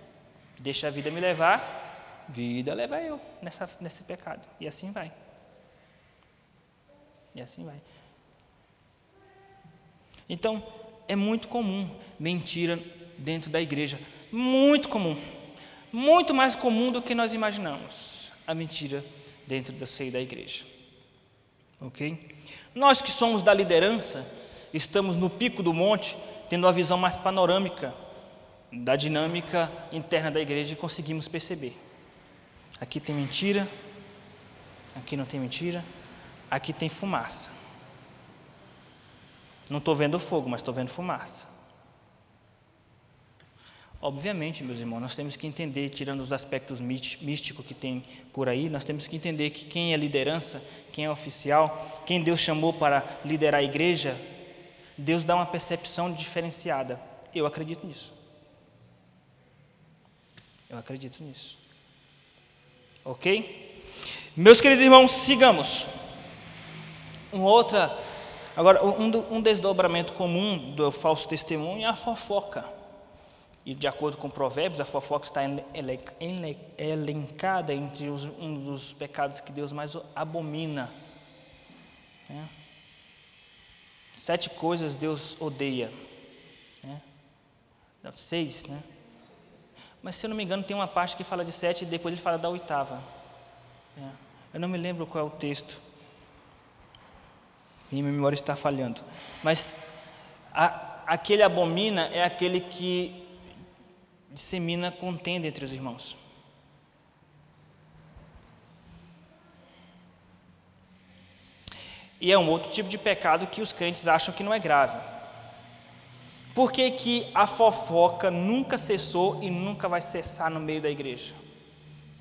deixa a vida me levar, vida leva eu nessa, nesse pecado. E assim vai. E assim vai. Então, é muito comum mentira dentro da igreja. Muito comum. Muito mais comum do que nós imaginamos. A mentira dentro do seio da igreja. Ok? Nós que somos da liderança, estamos no pico do monte, tendo uma visão mais panorâmica da dinâmica interna da igreja e conseguimos perceber. Aqui tem mentira, aqui não tem mentira, aqui tem fumaça. Não estou vendo fogo, mas estou vendo fumaça. Obviamente, meus irmãos, nós temos que entender, tirando os aspectos místicos que tem por aí, nós temos que entender que quem é liderança, quem é oficial, quem Deus chamou para liderar a igreja, Deus dá uma percepção diferenciada. Eu acredito nisso. Eu acredito nisso. Ok? Meus queridos irmãos, sigamos. Um outra, agora um, um desdobramento comum do falso testemunho é a fofoca. E de acordo com Provérbios, a fofoca está elencada entre os, um dos pecados que Deus mais abomina. É. Sete coisas Deus odeia. É. Seis, né? Mas se eu não me engano, tem uma parte que fala de sete e depois ele fala da oitava. É. Eu não me lembro qual é o texto. Minha memória está falhando. Mas a, aquele abomina é aquele que dissemina contenda entre os irmãos. E é um outro tipo de pecado que os crentes acham que não é grave. Por que, que a fofoca nunca cessou e nunca vai cessar no meio da igreja?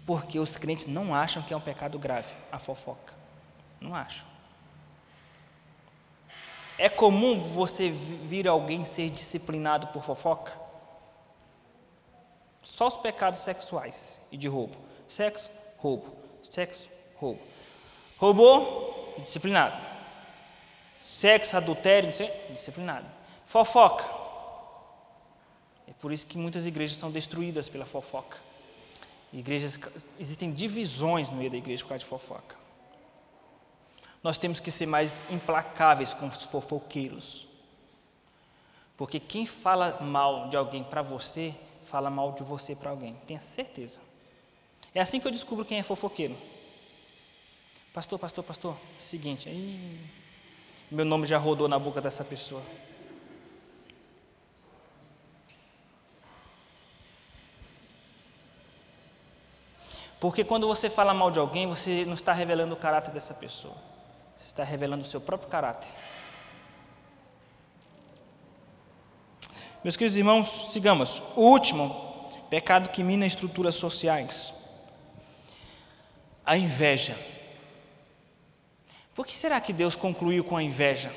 Porque os crentes não acham que é um pecado grave a fofoca. Não acham. É comum você vir alguém ser disciplinado por fofoca? Só os pecados sexuais e de roubo. Sexo, roubo. Sexo, roubo. Roubou, disciplinado. Sexo, adultério, disciplinado. Fofoca. É por isso que muitas igrejas são destruídas pela fofoca. Igrejas, existem divisões no meio da igreja por causa de fofoca. Nós temos que ser mais implacáveis com os fofoqueiros. Porque quem fala mal de alguém para você fala mal de você para alguém, tenha certeza. É assim que eu descubro quem é fofoqueiro. Pastor, pastor, pastor, seguinte, aí meu nome já rodou na boca dessa pessoa. Porque quando você fala mal de alguém, você não está revelando o caráter dessa pessoa. Você está revelando o seu próprio caráter. Meus queridos irmãos, sigamos. O último pecado que mina estruturas sociais. A inveja. Por que será que Deus concluiu com a inveja?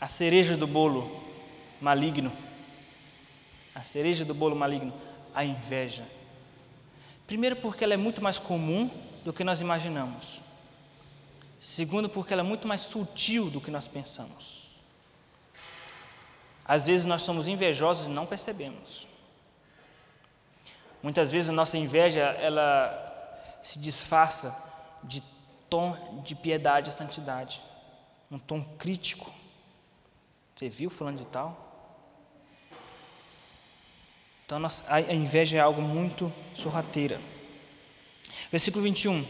A cereja do bolo maligno. A cereja do bolo maligno, a inveja. Primeiro, porque ela é muito mais comum do que nós imaginamos. Segundo, porque ela é muito mais sutil do que nós pensamos. Às vezes nós somos invejosos e não percebemos. Muitas vezes a nossa inveja, ela se disfarça de tom de piedade e santidade, um tom crítico. Você viu falando de tal? Então a inveja é algo muito sorrateira. Versículo 21.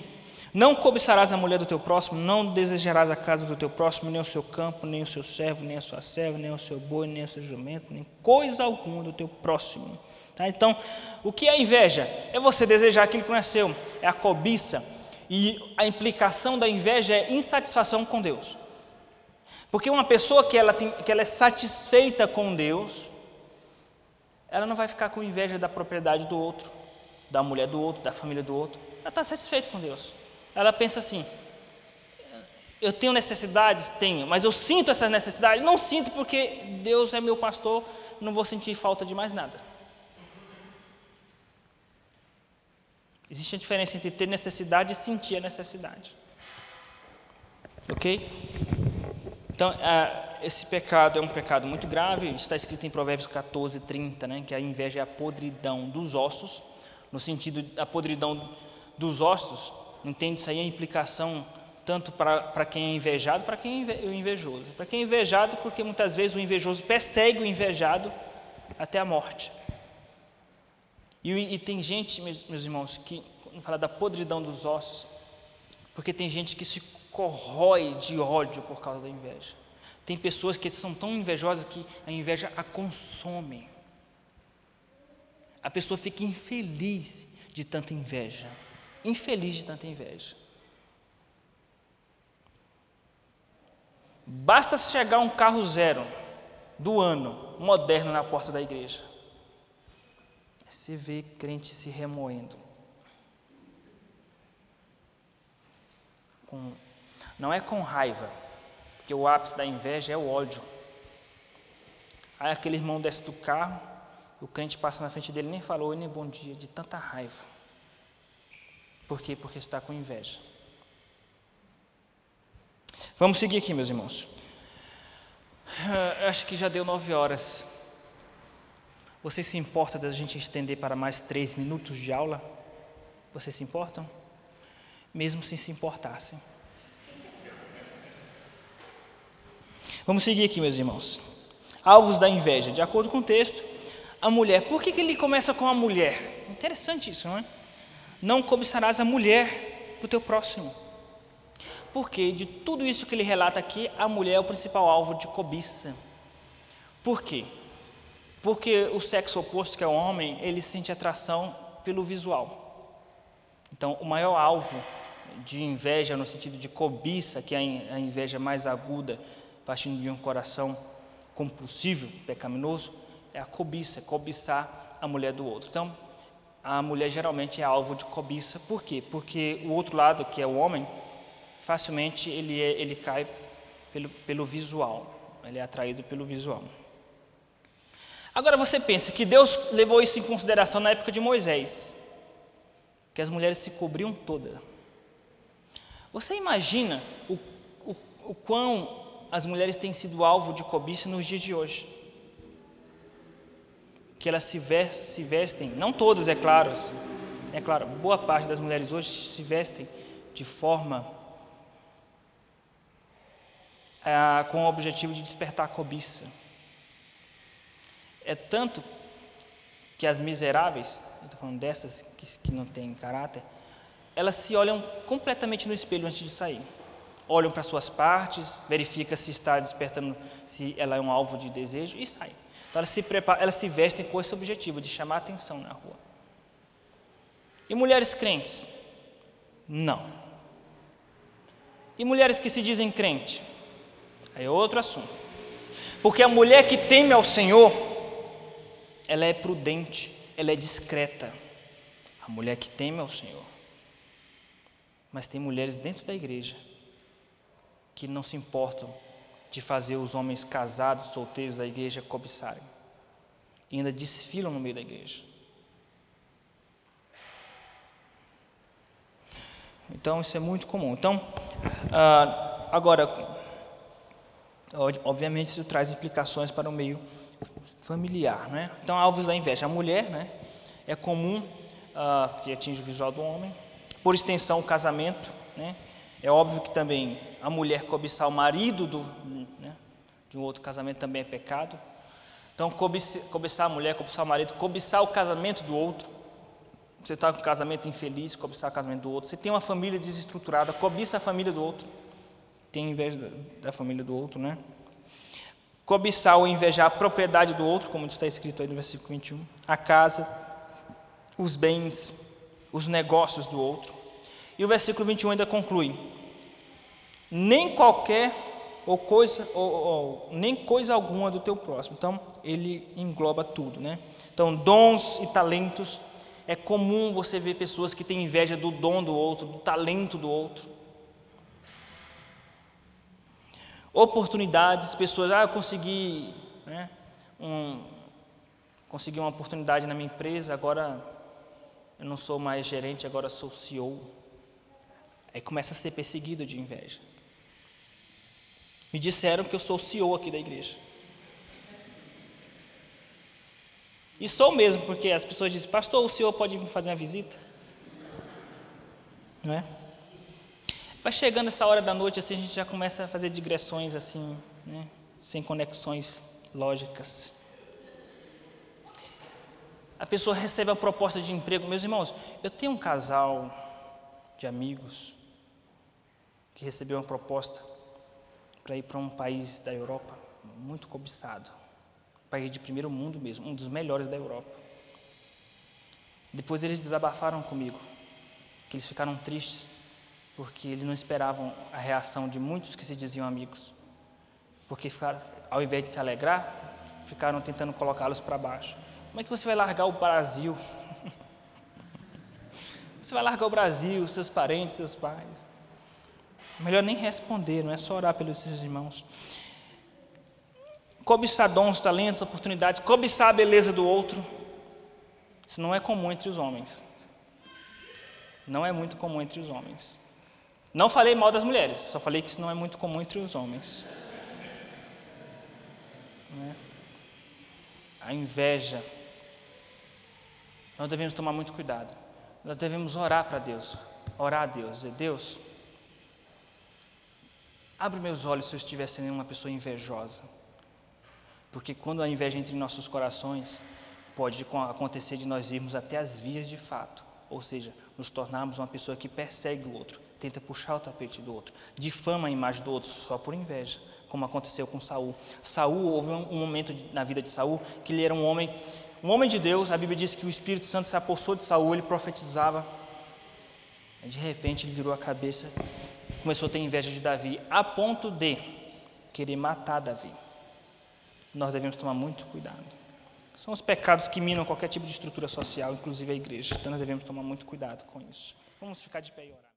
Não cobiçarás a mulher do teu próximo, não desejarás a casa do teu próximo, nem o seu campo, nem o seu servo, nem a sua serva, nem o seu boi, nem o seu jumento, nem coisa alguma do teu próximo. Tá? Então, o que é inveja? É você desejar aquilo que não é seu, é a cobiça. E a implicação da inveja é insatisfação com Deus. Porque uma pessoa que ela, tem, que ela é satisfeita com Deus, ela não vai ficar com inveja da propriedade do outro, da mulher do outro, da família do outro. Ela está satisfeita com Deus. Ela pensa assim: eu tenho necessidades? Tenho, mas eu sinto essas necessidades? Não sinto porque Deus é meu pastor, não vou sentir falta de mais nada. Existe a diferença entre ter necessidade e sentir a necessidade. Ok? Então, esse pecado é um pecado muito grave, está escrito em Provérbios 14, 30, né, que a inveja é a podridão dos ossos, no sentido da podridão dos ossos, entende-se aí a implicação tanto para quem é invejado, para quem é invejoso. Para quem é invejado, porque muitas vezes o invejoso persegue o invejado até a morte. E, e tem gente, meus, meus irmãos, que, fala da podridão dos ossos, porque tem gente que se corrói de ódio por causa da inveja. Tem pessoas que são tão invejosas que a inveja a consome. A pessoa fica infeliz de tanta inveja. Infeliz de tanta inveja. Basta chegar um carro zero do ano, moderno, na porta da igreja. Você vê crente se remoendo. Com não é com raiva, porque o ápice da inveja é o ódio. Aí aquele irmão desce do carro, o crente passa na frente dele, nem falou nem bom dia, de tanta raiva. Por quê? Porque está com inveja. Vamos seguir aqui, meus irmãos. Uh, acho que já deu nove horas. Você se importa da gente estender para mais três minutos de aula? Vocês se importam? Mesmo se se importassem. Vamos seguir aqui, meus irmãos. Alvos da inveja. De acordo com o texto, a mulher. Por que, que ele começa com a mulher? Interessante isso, não é? Não cobiçarás a mulher do teu próximo. Porque de tudo isso que ele relata aqui, a mulher é o principal alvo de cobiça. Por quê? Porque o sexo oposto, que é o homem, ele sente atração pelo visual. Então, o maior alvo de inveja, no sentido de cobiça, que é a inveja mais aguda, partindo de um coração compulsivo, pecaminoso, é a cobiça, é cobiçar a mulher do outro. Então, a mulher geralmente é alvo de cobiça, por quê? Porque o outro lado, que é o homem, facilmente ele, é, ele cai pelo, pelo visual, ele é atraído pelo visual. Agora você pensa que Deus levou isso em consideração na época de Moisés, que as mulheres se cobriam todas. Você imagina o, o, o quão as mulheres têm sido alvo de cobiça nos dias de hoje. Que elas se, se vestem, não todas, é claro, é claro, boa parte das mulheres hoje se vestem de forma é, com o objetivo de despertar a cobiça. É tanto que as miseráveis estou falando dessas que, que não têm caráter, elas se olham completamente no espelho antes de sair. Olham para suas partes, verifica se está despertando, se ela é um alvo de desejo e saem. Então elas se, preparam, elas se vestem com esse objetivo de chamar atenção na rua. E mulheres crentes? Não. E mulheres que se dizem crente? Aí é outro assunto. Porque a mulher que teme ao Senhor, ela é prudente, ela é discreta. A mulher que teme ao Senhor. Mas tem mulheres dentro da igreja que não se importam de fazer os homens casados, solteiros da igreja cobiçarem. E ainda desfilam no meio da igreja. Então, isso é muito comum. Então, ah, agora, obviamente, isso traz implicações para o meio familiar. Né? Então, alvos da inveja. A mulher né, é comum, ah, que atinge o visual do homem. Por extensão, o casamento. Né? É óbvio que também a mulher cobiçar o marido do, de um outro casamento também é pecado. Então, cobiçar a mulher, cobiçar o marido, cobiçar o casamento do outro você está com um casamento infeliz, cobiçar o casamento do outro. Você tem uma família desestruturada, cobiça a família do outro. Tem inveja da família do outro, né? Cobiçar ou invejar a propriedade do outro, como está escrito aí no versículo 21. A casa, os bens, os negócios do outro. E o versículo 21 ainda conclui: nem qualquer ou coisa ou, ou, nem coisa alguma do teu próximo. Então ele engloba tudo, né? Então dons e talentos é comum você ver pessoas que têm inveja do dom do outro, do talento do outro. Oportunidades, pessoas, ah, eu consegui, né, um, consegui uma oportunidade na minha empresa, agora eu não sou mais gerente, agora sou CEO. Aí começa a ser perseguido de inveja. Me disseram que eu sou o CEO aqui da igreja. E sou mesmo, porque as pessoas dizem, pastor, o senhor pode me fazer uma visita? Não é? Vai chegando essa hora da noite, assim, a gente já começa a fazer digressões assim, né? sem conexões lógicas. A pessoa recebe a proposta de emprego. Meus irmãos, eu tenho um casal de amigos que recebeu uma proposta para ir para um país da Europa muito cobiçado país de primeiro mundo mesmo, um dos melhores da Europa. Depois eles desabafaram comigo, que eles ficaram tristes, porque eles não esperavam a reação de muitos que se diziam amigos, porque ficaram, ao invés de se alegrar, ficaram tentando colocá-los para baixo. Como é que você vai largar o Brasil? [laughs] Você vai largar o Brasil, seus parentes, seus pais. Melhor nem responder, não é só orar pelos seus irmãos cobiçar dons, talentos, oportunidades, cobiçar a beleza do outro. Isso não é comum entre os homens. Não é muito comum entre os homens. Não falei mal das mulheres, só falei que isso não é muito comum entre os homens. Né? A inveja. Nós devemos tomar muito cuidado. Nós devemos orar para Deus. Orar a Deus. Dizer, Deus, abre meus olhos se eu estiver sendo uma pessoa invejosa. Porque quando a inveja entra em nossos corações, pode acontecer de nós irmos até as vias de fato, ou seja, nos tornarmos uma pessoa que persegue o outro, tenta puxar o tapete do outro, difama a imagem do outro só por inveja, como aconteceu com Saul. Saul houve um momento na vida de Saul que ele era um homem, um homem de Deus. A Bíblia diz que o Espírito Santo se apossou de Saul, ele profetizava. De repente ele virou a cabeça, começou a ter inveja de Davi, a ponto de querer matar Davi nós devemos tomar muito cuidado. São os pecados que minam qualquer tipo de estrutura social, inclusive a igreja. Então nós devemos tomar muito cuidado com isso. Vamos ficar de pé e orar.